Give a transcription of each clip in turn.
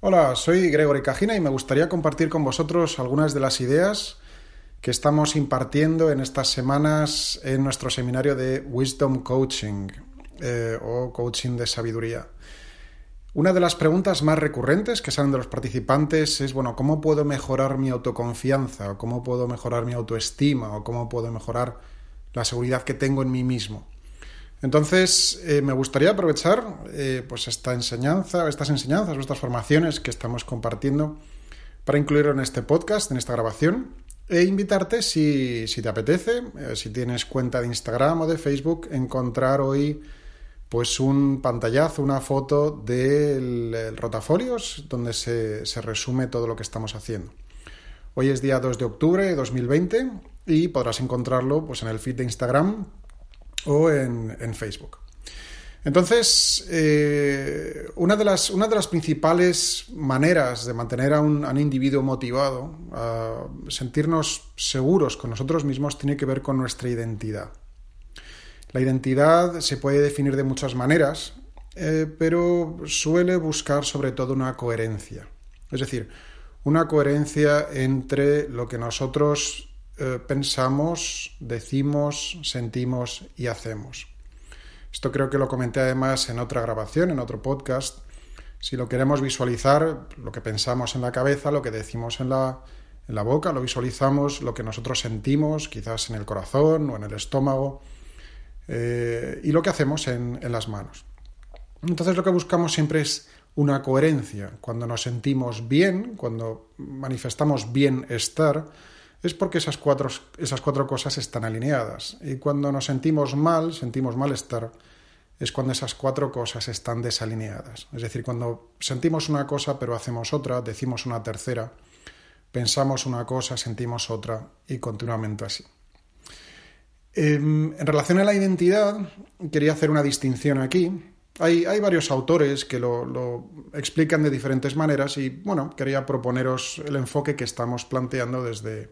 Hola, soy Gregory Cajina y me gustaría compartir con vosotros algunas de las ideas que estamos impartiendo en estas semanas en nuestro seminario de Wisdom Coaching eh, o Coaching de Sabiduría. Una de las preguntas más recurrentes que salen de los participantes es, bueno, ¿cómo puedo mejorar mi autoconfianza? ¿O cómo puedo mejorar mi autoestima? ¿O cómo puedo mejorar la seguridad que tengo en mí mismo? Entonces, eh, me gustaría aprovechar eh, pues esta enseñanza, estas enseñanzas estas formaciones que estamos compartiendo para incluirlo en este podcast, en esta grabación, e invitarte, si, te apetece, eh, si tienes cuenta de Instagram o de Facebook, encontrar hoy pues un pantallazo, una foto del rotafolios donde se, se, resume todo lo que estamos haciendo. Hoy es día 2 de octubre de 2020 y podrás encontrarlo pues, en el feed de Instagram o en, Facebook. Entonces, eh, una, de las, una, de las, principales maneras de mantener a un, individuo motivado, a sentirnos seguros con nosotros mismos, tiene que ver con nuestra identidad. La identidad se puede definir de muchas maneras, eh, pero suele buscar sobre todo una coherencia. Es decir, una coherencia entre lo que nosotros eh, pensamos, decimos, sentimos y hacemos. Esto creo que lo comenté además en otra grabación, en otro podcast. Si lo queremos visualizar, lo que pensamos en la cabeza, lo que decimos en la, en la boca, lo visualizamos, lo que nosotros sentimos, quizás en el corazón o en el estómago, eh, y lo que hacemos en, en las manos. Entonces lo que buscamos siempre es una coherencia. Cuando nos sentimos bien, cuando manifestamos bienestar, es porque esas cuatro, esas cuatro cosas están alineadas. Y cuando nos sentimos mal, sentimos malestar, es cuando esas cuatro cosas están desalineadas. Es decir, cuando sentimos una cosa pero hacemos otra, decimos una tercera, pensamos una cosa, sentimos otra y continuamente así. Em, en relación a la identidad, quería hacer una distinción aquí. Hay, hay varios autores que lo, lo, explican de diferentes maneras y, bueno, quería proponeros el enfoque que estamos planteando desde,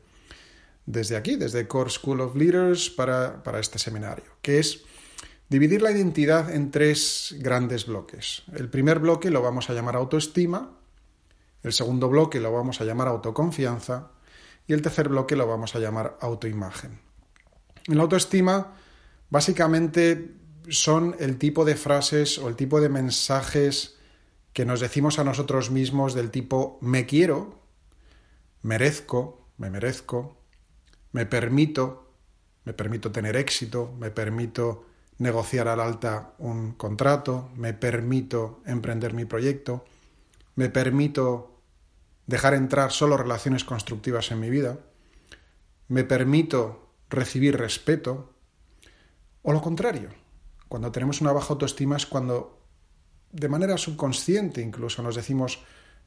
desde aquí, desde Core School of Leaders, para, este seminario, que es dividir la identidad en tres grandes bloques. El primer bloque lo vamos a llamar autoestima, el segundo bloque lo vamos a llamar autoconfianza y el tercer bloque lo vamos a llamar autoimagen. En la autoestima, básicamente son el tipo de frases o el tipo de mensajes que nos decimos a nosotros mismos del tipo me quiero, merezco, me merezco, me permito, me permito tener éxito, me permito negociar al alta un contrato, me permito emprender mi proyecto, me permito dejar entrar solo relaciones constructivas en mi vida, me permito recibir respeto, o lo contrario, cuando tenemos una baja autoestima es cuando de manera subconsciente incluso nos decimos,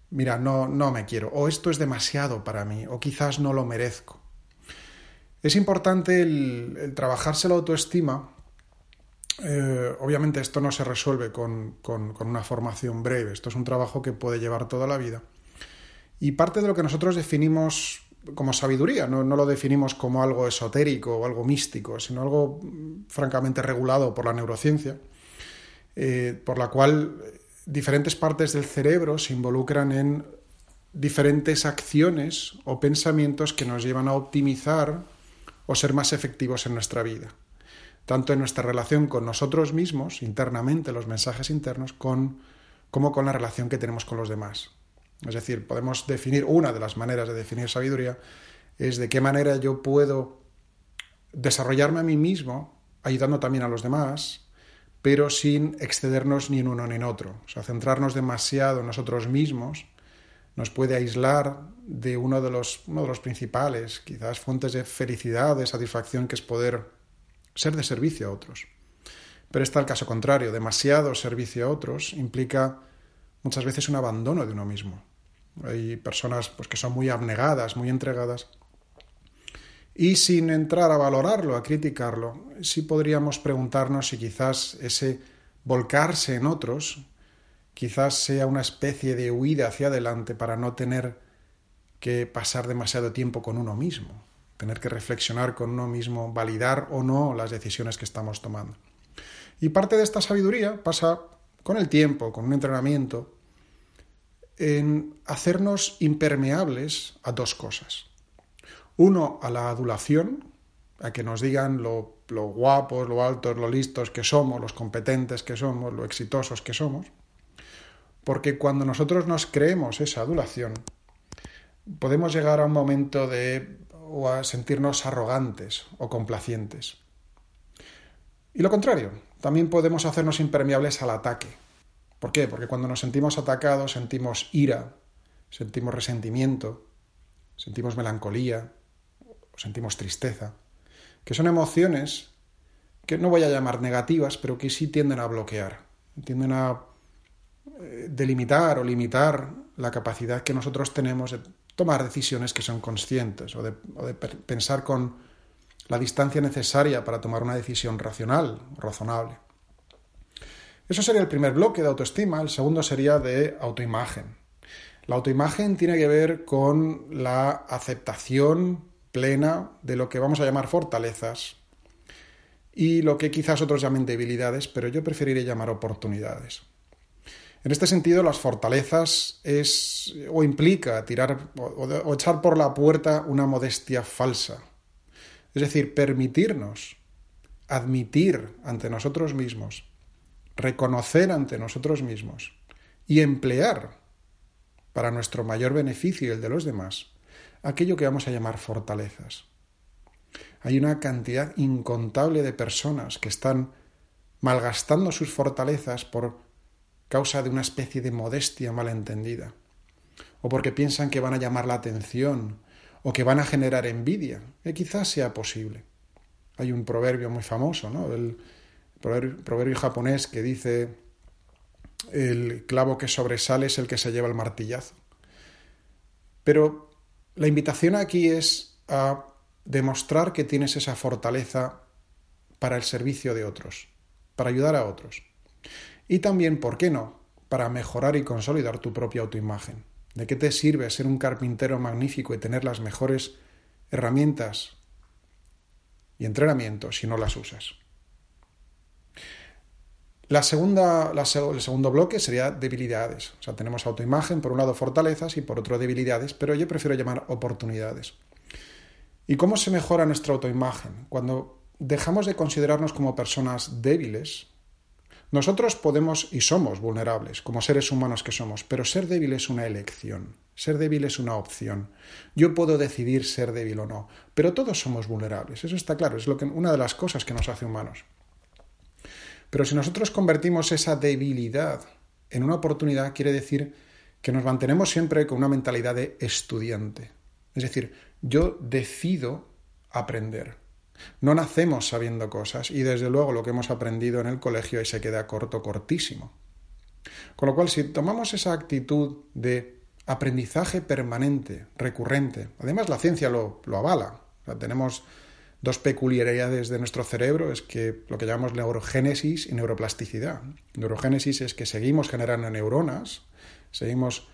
mira, no, no me quiero, o esto es demasiado para mí, o quizás no lo merezco. Es importante el, trabajarse la autoestima. Eh, obviamente esto no se resuelve con, una formación breve, esto es un trabajo que puede llevar toda la vida. Y parte de lo que nosotros definimos como sabiduría, no, lo definimos como algo esotérico o algo místico, sino algo mm, francamente regulado por la neurociencia, eh, por la cual diferentes partes del cerebro se involucran en diferentes acciones o pensamientos que nos llevan a optimizar o ser más efectivos en nuestra vida, tanto en nuestra relación con nosotros mismos, internamente, los mensajes internos, con, como con la relación que tenemos con los demás. Es decir, podemos definir, una de las maneras de definir sabiduría es de qué manera yo puedo desarrollarme a mí mismo, ayudando también a los demás, pero sin excedernos ni en uno ni en otro. O sea, centrarnos demasiado en nosotros mismos nos puede aislar de uno de los, uno de los principales, quizás fuentes de felicidad, de satisfacción, que es poder ser de servicio a otros. Pero está el caso contrario, demasiado servicio a otros implica muchas veces un abandono de uno mismo. Hay personas pues, que son muy abnegadas, muy entregadas, y sin entrar a valorarlo, a criticarlo, sí podríamos preguntarnos si quizás ese volcarse en otros quizás sea una especie de huida hacia adelante para no tener que pasar demasiado tiempo con uno mismo, tener que reflexionar con uno mismo, validar o no las decisiones que estamos tomando. Y parte de esta sabiduría pasa con el tiempo, con un entrenamiento, en hacernos impermeables a dos cosas. Uno, a la adulación, a que nos digan lo, guapos, lo altos, lo listos que somos, los competentes que somos, lo exitosos que somos. Porque cuando nosotros nos creemos esa adulación, podemos llegar a un momento de o a sentirnos arrogantes o complacientes. Y lo contrario, también podemos hacernos impermeables al ataque. ¿Por qué? Porque cuando nos sentimos atacados sentimos ira, sentimos resentimiento, sentimos melancolía, sentimos tristeza, que son emociones que no voy a llamar negativas, pero que sí tienden a bloquear, tienden a delimitar o limitar la capacidad que nosotros tenemos de tomar decisiones que son conscientes o de, pensar con la distancia necesaria para tomar una decisión racional, razonable. Eso sería el primer bloque de autoestima, el segundo sería de autoimagen. La autoimagen tiene que ver con la aceptación plena de lo que vamos a llamar fortalezas y lo que quizás otros llamen debilidades, pero yo preferiría llamar oportunidades. En este sentido, las fortalezas es o implica tirar o, echar por la puerta una modestia falsa. Es decir, permitirnos admitir ante nosotros mismos, reconocer ante nosotros mismos y emplear para nuestro mayor beneficio y el de los demás aquello que vamos a llamar fortalezas. Hay una cantidad incontable de personas que están malgastando sus fortalezas por causa de una especie de modestia malentendida, o porque piensan que van a llamar la atención, o que van a generar envidia, que quizás sea posible. Hay un proverbio muy famoso, ¿no? El proverbio japonés que dice el clavo que sobresale es el que se lleva el martillazo. Pero la invitación aquí es a demostrar que tienes esa fortaleza para el servicio de otros, para ayudar a otros. Y también, ¿por qué no?, para mejorar y consolidar tu propia autoimagen. ¿De qué te sirve ser un carpintero magnífico y tener las mejores herramientas y entrenamiento si no las usas? La segunda, el segundo bloque sería debilidades. O sea, tenemos autoimagen, por un lado fortalezas y por otro debilidades, pero yo prefiero llamar oportunidades. ¿Y cómo se mejora nuestra autoimagen? Cuando dejamos de considerarnos como personas débiles, nosotros podemos y somos vulnerables, como seres humanos que somos, pero ser débil es una elección, ser débil es una opción. Yo puedo decidir ser débil o no, pero todos somos vulnerables, eso está claro, es lo que, una de las cosas que nos hace humanos. Pero si nosotros convertimos esa debilidad en una oportunidad, quiere decir que nos mantenemos siempre con una mentalidad de estudiante. Es decir, yo decido aprender. No nacemos sabiendo cosas y desde luego lo que hemos aprendido en el colegio ahí se queda corto, cortísimo. Con lo cual, si tomamos esa actitud de aprendizaje permanente, recurrente, además la ciencia lo, lo avala, tenemos dos peculiaridades de nuestro cerebro es que lo que llamamos neurogénesis y neuroplasticidad. Neurogénesis es que seguimos generando neuronas, seguimos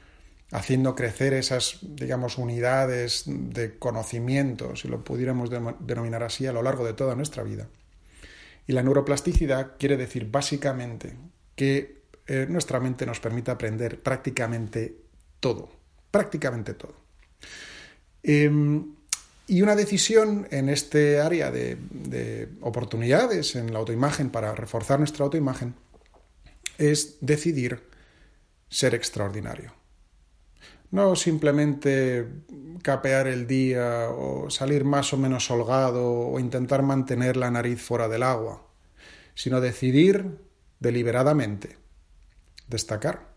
haciendo crecer esas, digamos, unidades de conocimiento, si lo pudiéramos denominar así, a lo largo de toda nuestra vida. Y la neuroplasticidad quiere decir básicamente que eh, nuestra mente nos permite aprender prácticamente todo, prácticamente todo. Em, y una decisión en este área de, oportunidades, en la autoimagen, para reforzar nuestra autoimagen, es decidir ser extraordinario. No simplemente capear el día o salir más o menos holgado o intentar mantener la nariz fuera del agua, sino decidir deliberadamente destacar,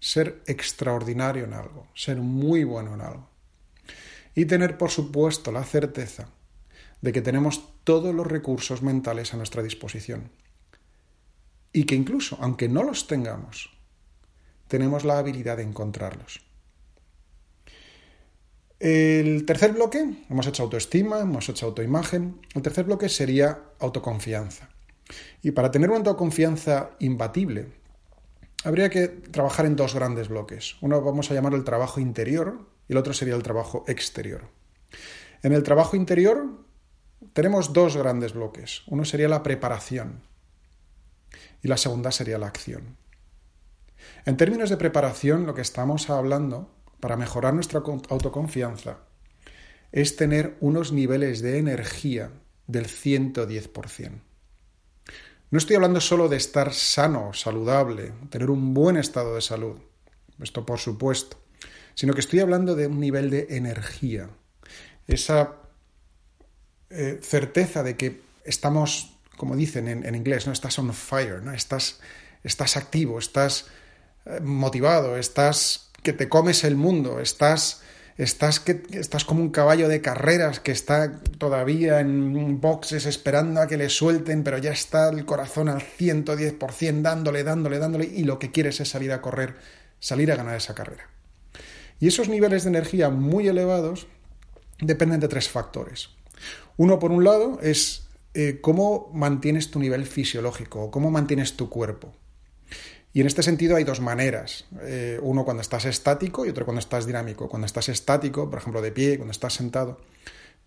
ser extraordinario en algo, ser muy bueno en algo y tener, por supuesto, la certeza de que tenemos todos los recursos mentales a nuestra disposición. y que incluso, aunque no los tengamos, tenemos la habilidad de encontrarlos. El tercer bloque, hemos hecho autoestima, hemos hecho autoimagen, el tercer bloque sería autoconfianza. Y para tener una autoconfianza imbatible, habría que trabajar en dos grandes bloques. Uno vamos a llamarlo el trabajo interior y el otro sería el trabajo exterior. En el trabajo interior tenemos dos grandes bloques. Uno sería la preparación y la segunda sería la acción. En términos de preparación, lo que estamos hablando para mejorar nuestra autoconfianza es tener unos niveles de energía del 110%. No estoy hablando solo de estar sano, saludable, tener un buen estado de salud, esto por supuesto, sino que estoy hablando de un nivel de energía, esa eh, certeza de que estamos, como dicen en, inglés, ¿no? estás on fire, ¿no? estás, estás activo, estás eh, motivado, estás que te comes el mundo, estás, estás, que, estás como un caballo de carreras que está todavía en boxes esperando a que le suelten, pero ya está el corazón al 110% dándole, dándole, dándole, y lo que quieres es salir a correr, salir a ganar esa carrera. Y esos niveles de energía muy elevados dependen de tres factores. Uno, por un lado, es eh, cómo mantienes tu nivel fisiológico, cómo mantienes tu cuerpo. Y en este sentido hay dos maneras. Eh, uno cuando estás estático y otro cuando estás dinámico. Cuando estás estático, por ejemplo, de pie, cuando estás sentado,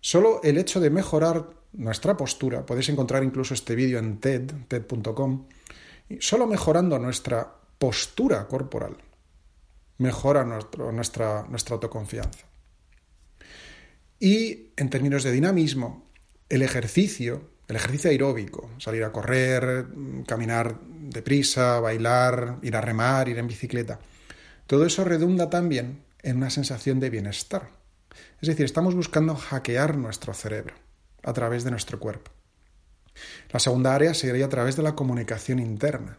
solo el hecho de mejorar nuestra postura, podéis encontrar incluso este vídeo en TED, TED.com, solo mejorando nuestra postura corporal, mejora nuestra, nuestra autoconfianza. Y en términos de dinamismo, el ejercicio el ejercicio aeróbico, salir a correr, caminar deprisa, bailar, ir a remar, ir en bicicleta, todo eso redunda también en una sensación de bienestar. Es decir, estamos buscando hackear nuestro cerebro a través de nuestro cuerpo. La segunda área sería a través de la comunicación interna.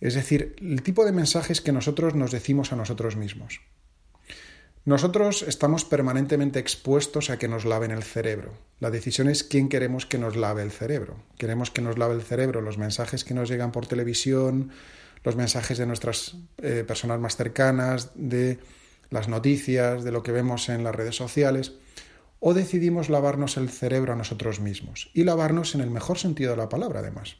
Es decir, el tipo de mensajes que nosotros nos decimos a nosotros mismos. Nosotros estamos permanentemente expuestos a que nos laven el cerebro. La decisión es quién queremos que nos lave el cerebro. Queremos que nos lave el cerebro los mensajes que nos llegan por televisión, los mensajes de nuestras eh, personas más cercanas, de las noticias, de lo que vemos en las redes sociales, o decidimos lavarnos el cerebro a nosotros mismos. Y lavarnos en el mejor sentido de la palabra, además.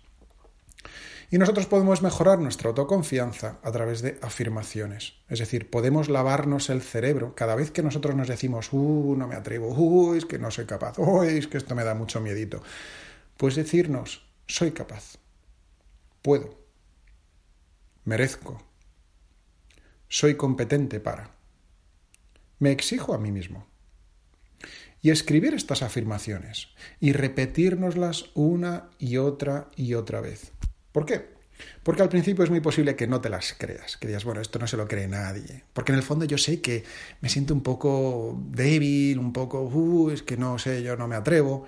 Y nosotros podemos mejorar nuestra autoconfianza a través de afirmaciones. Es decir, podemos lavarnos el cerebro cada vez que nosotros nos decimos, uh, no me atrevo, uh, es que no soy capaz, uh, es que esto me da mucho miedito. Pues decirnos, soy capaz, puedo, merezco, soy competente para, me exijo a mí mismo. Y escribir estas afirmaciones y repetírnoslas una y otra y otra vez. ¿Por qué? Porque al principio es muy posible que no te las creas, que digas, bueno, esto no se lo cree nadie. Porque en el fondo yo sé que me siento un poco débil, un poco, uh, es que no sé, yo no me atrevo.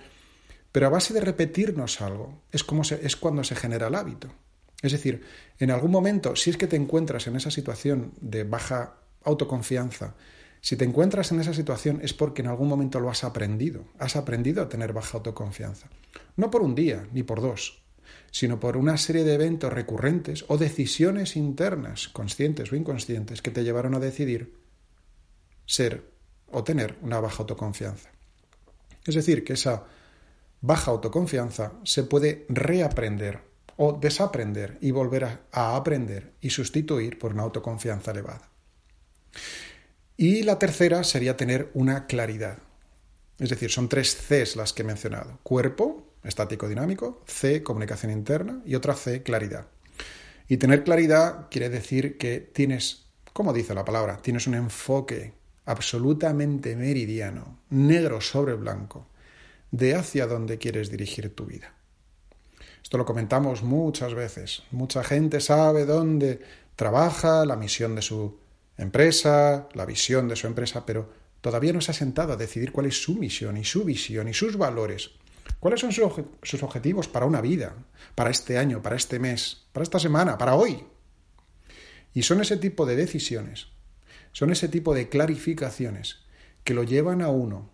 Pero a base de repetirnos algo, es, como es cuando se genera el hábito. Es decir, en algún momento, si es que te encuentras en esa situación de baja autoconfianza, si te encuentras en esa situación es porque en algún momento lo has aprendido. Has aprendido a tener baja autoconfianza. No por un día, ni por dos, sino por una serie de eventos recurrentes o decisiones internas, conscientes o inconscientes, que te llevaron a decidir ser o tener una baja autoconfianza. Es decir, que esa baja autoconfianza se puede reaprender o desaprender y volver a, aprender y sustituir por una autoconfianza elevada. Y la tercera sería tener una claridad. Es decir, son tres Cs las que he mencionado. Cuerpo, estático dinámico, C, comunicación interna y otra C, claridad. Y tener claridad quiere decir que tienes, como dice la palabra, tienes un enfoque absolutamente meridiano, negro sobre blanco, de hacia dónde quieres dirigir tu vida. Esto lo comentamos muchas veces. Mucha gente sabe dónde trabaja, la misión de su empresa, la visión de su empresa, pero todavía no se ha sentado a decidir cuál es su misión y su visión y sus valores ¿Cuáles son sus objetivos para una vida, para este año, para este mes, para esta semana, para hoy? Y son ese tipo de decisiones, son ese tipo de clarificaciones que lo llevan a uno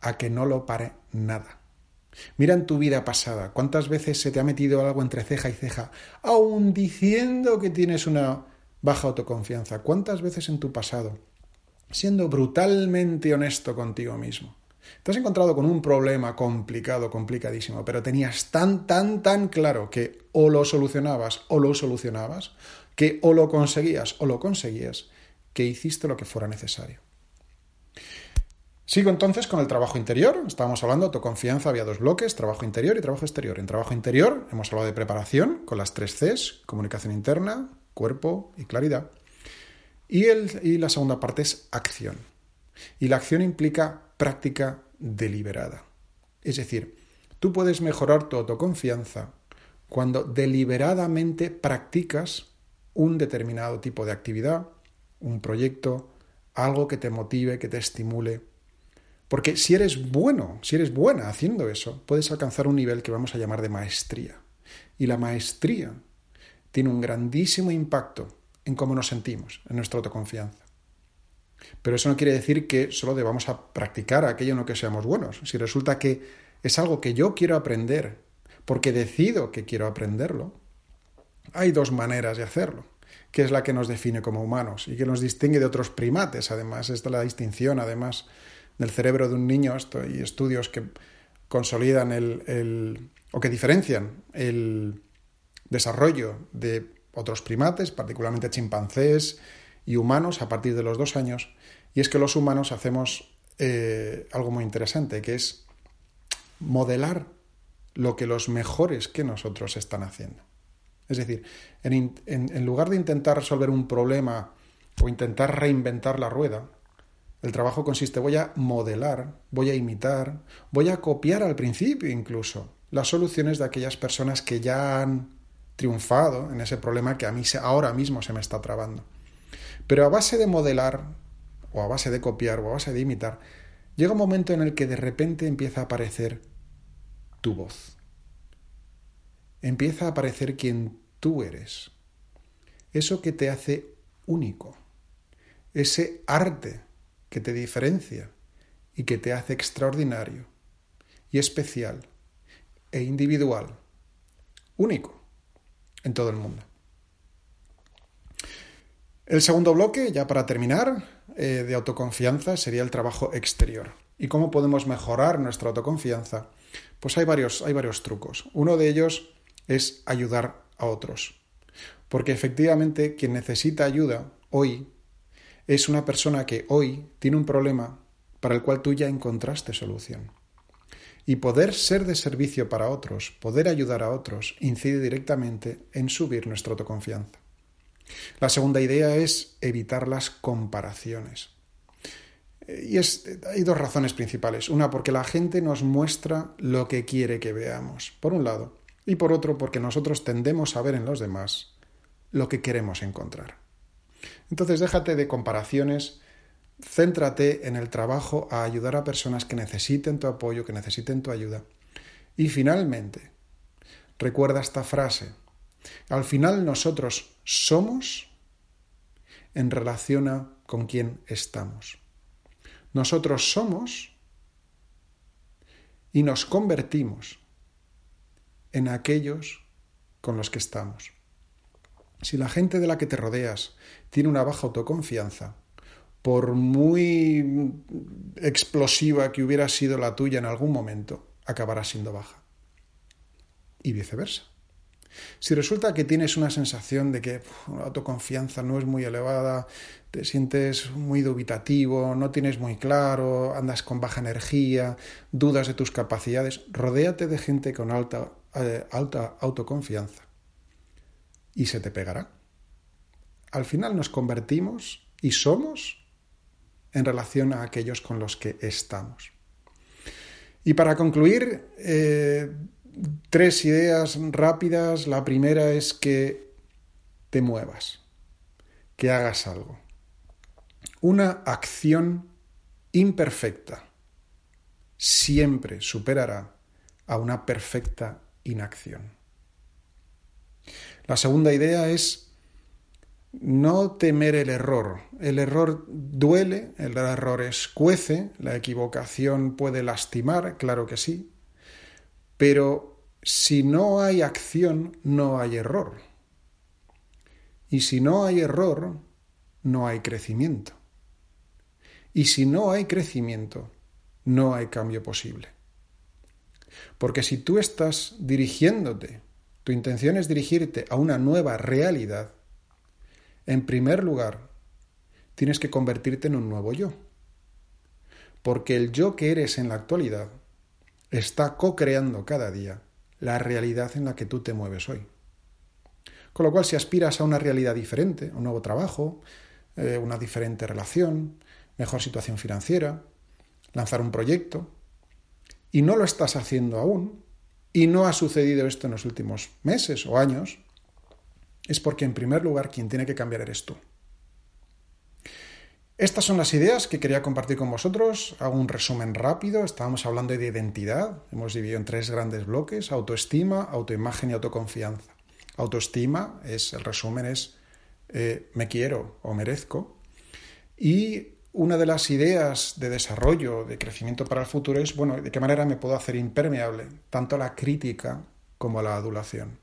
a que no lo pare nada, Mira en tu vida pasada, cuántas veces se te ha metido algo entre ceja y ceja, aún diciendo que tienes una baja autoconfianza. ¿Cuántas veces en tu pasado, siendo brutalmente honesto contigo mismo, te has encontrado con un problema complicado, complicadísimo, pero tenías tan, tan, tan claro que o lo solucionabas o lo solucionabas, que o lo conseguías o lo conseguías, que hiciste lo que fuera necesario. Sigo entonces con el trabajo interior. Estábamos hablando de autoconfianza, había dos bloques, trabajo interior y trabajo exterior. En trabajo interior hemos hablado de preparación con las tres Cs, comunicación interna, cuerpo y claridad. Y, y la segunda parte es acción. Y la acción implica práctica deliberada. Es decir, tú puedes mejorar tu autoconfianza cuando deliberadamente practicas un determinado tipo de actividad, un proyecto, algo que te motive, que te estimule. Porque si eres bueno, si eres buena haciendo eso, puedes alcanzar un nivel que vamos a llamar de maestría. Y la maestría tiene un grandísimo impacto en cómo nos sentimos, en nuestra autoconfianza. Pero eso no quiere decir que solo debamos a practicar aquello en lo que seamos buenos. Si resulta que es algo que yo quiero aprender, porque decido que quiero aprenderlo, hay dos maneras de hacerlo, que es la que nos define como humanos y que nos distingue de otros primates. Además, esta es la distinción, además, del cerebro de un niño. Esto, y estudios que consolidan el, o que diferencian el desarrollo de otros primates, particularmente chimpancés y humanos, a partir de los dos años. Y es que los humanos hacemos eh, algo muy interesante, que es modelar lo que los mejores que nosotros están haciendo. Es decir, en, lugar de intentar resolver un problema o intentar reinventar la rueda, el trabajo consiste, voy a modelar, voy a imitar, voy a copiar al principio incluso las soluciones de aquellas personas que ya han triunfado en ese problema que a mí ahora mismo se me está trabando. Pero a base de modelar, o a base de copiar, o a base de imitar, llega un momento en el que de repente empieza a aparecer tu voz empieza a aparecer quien tú eres. Eso que te hace único. Ese arte que te diferencia y que te hace extraordinario y especial e individual. Único en todo el mundo. El segundo bloque, ya para terminar, eh, de autoconfianza sería el trabajo exterior. ¿Y cómo podemos mejorar nuestra autoconfianza? Pues hay varios, hay varios trucos. Uno de ellos es ayudar a otros. Porque efectivamente quien necesita ayuda hoy es una persona que hoy tiene un problema para el cual tú ya encontraste solución. Y poder ser de servicio para otros, poder ayudar a otros, incide directamente en subir nuestra autoconfianza. La segunda idea es evitar las comparaciones. Y es, hay dos razones principales. Una, porque la gente nos muestra lo que quiere que veamos. Por un lado y por otro porque nosotros tendemos a ver en los demás lo que queremos encontrar. Entonces déjate de comparaciones, céntrate en el trabajo a ayudar a personas que necesiten tu apoyo, que necesiten tu ayuda. Y finalmente, recuerda esta frase, al final nosotros somos en relación a con quién estamos. Nosotros somos y nos convertimos en aquellos con los que estamos. Si la gente de la que te rodeas tiene una baja autoconfianza, por muy explosiva que hubiera sido la tuya en algún momento, acabará siendo baja. Y viceversa. Si resulta que tienes una sensación de que la autoconfianza no es muy elevada, te sientes muy dubitativo, no tienes muy claro, andas con baja energía, dudas de tus capacidades, rodéate de gente con alta, eh, alta autoconfianza y se te pegará. Al final nos convertimos y somos en relación a aquellos con los que estamos. Y para concluir, eh, tres ideas rápidas. La primera es que te muevas, que hagas algo. Una acción imperfecta siempre superará a una perfecta inacción. La segunda idea es no temer el error. El error duele, el error escuece, la equivocación puede lastimar, claro que sí, Pero si no hay acción, no hay error. Y si no hay error, no hay crecimiento. Y si no hay crecimiento, no hay cambio posible. Porque si tú estás dirigiéndote, tu intención es dirigirte a una nueva realidad, en primer lugar, tienes que convertirte en un nuevo yo. Porque el yo que eres en la actualidad está co-creando cada día la realidad en la que tú te mueves hoy. Con lo cual, si aspiras a una realidad diferente, un nuevo trabajo, eh, una diferente relación, mejor situación financiera, lanzar un proyecto, y no lo estás haciendo aún, y no ha sucedido esto en los últimos meses o años, es porque en primer lugar quien tiene que cambiar eres tú. Estas son las ideas que quería compartir con vosotros. Hago un resumen rápido. Estábamos hablando de identidad. Hemos dividido en tres grandes bloques, autoestima, autoimagen y autoconfianza. Autoestima es, el resumen es eh, me quiero o merezco. Y una de las ideas de desarrollo, de crecimiento para el futuro es, bueno, de qué manera me puedo hacer impermeable tanto a la crítica como a la adulación.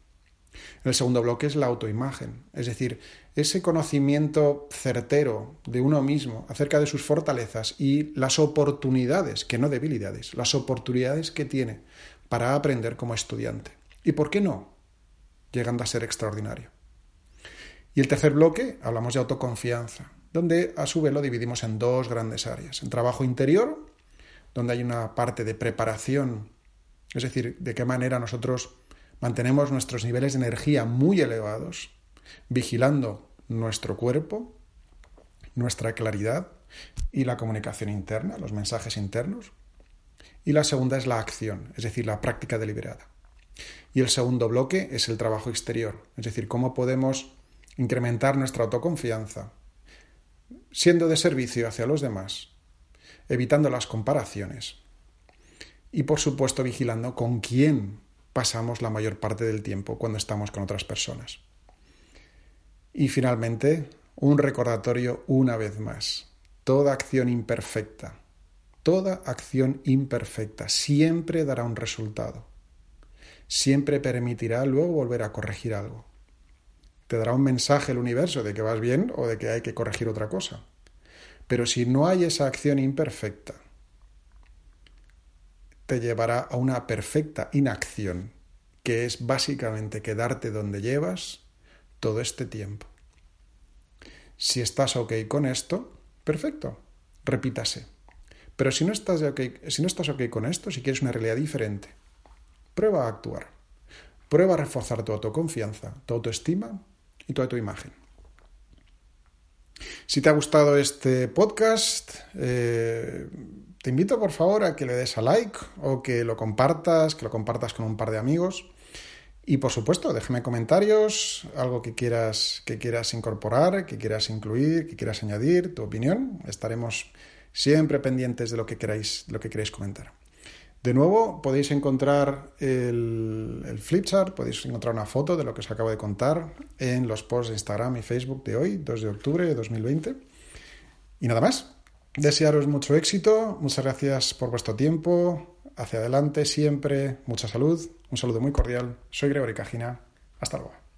El segundo bloque es la autoimagen, es decir, ese conocimiento certero de uno mismo acerca de sus fortalezas y las oportunidades, que no debilidades, las oportunidades que tiene para aprender como estudiante. ¿Y por qué no? Llegando a ser extraordinario. Y el tercer bloque, hablamos de autoconfianza, donde a su vez lo dividimos en dos grandes áreas. En trabajo interior, donde hay una parte de preparación, es decir, de qué manera nosotros mantenemos nuestros niveles de energía muy elevados, vigilando nuestro cuerpo, nuestra claridad y la comunicación interna, los mensajes internos. Y la segunda es la acción, es decir, la práctica deliberada. Y el segundo bloque es el trabajo exterior, es decir, cómo podemos incrementar nuestra autoconfianza, siendo de servicio hacia los demás, evitando las comparaciones y, por supuesto, vigilando con quién pasamos la mayor parte del tiempo cuando estamos con otras personas. Y finalmente, un recordatorio una vez más. Toda acción imperfecta, toda acción imperfecta siempre dará un resultado. Siempre permitirá luego volver a corregir algo. Te dará un mensaje el universo de que vas bien o de que hay que corregir otra cosa. Pero si no hay esa acción imperfecta, te llevará a una perfecta inacción, que es básicamente quedarte donde llevas todo este tiempo. Si estás ok con esto, perfecto, repítase. Pero si no estás, si no estás ok con esto, si quieres una realidad diferente, prueba a actuar. Prueba a reforzar tu autoconfianza, tu autoestima y tu autoimagen. Si te ha gustado este podcast, eh, te invito por favor a que le des a like o que lo compartas, que lo compartas con un par de amigos. Y por supuesto, déjame comentarios, algo que quieras, que quieras incorporar, que quieras incluir, que quieras añadir, tu opinión. Estaremos siempre pendientes de lo que queráis, lo que comentar. De nuevo, podéis encontrar el, el flipchart, podéis encontrar una foto de lo que os acabo de contar en los posts de Instagram y Facebook de hoy, 2 de octubre de 2020. Y nada más, desearos mucho éxito, muchas gracias por vuestro tiempo, hacia adelante siempre, mucha salud, un saludo muy cordial, soy Gregory Cajina, hasta luego.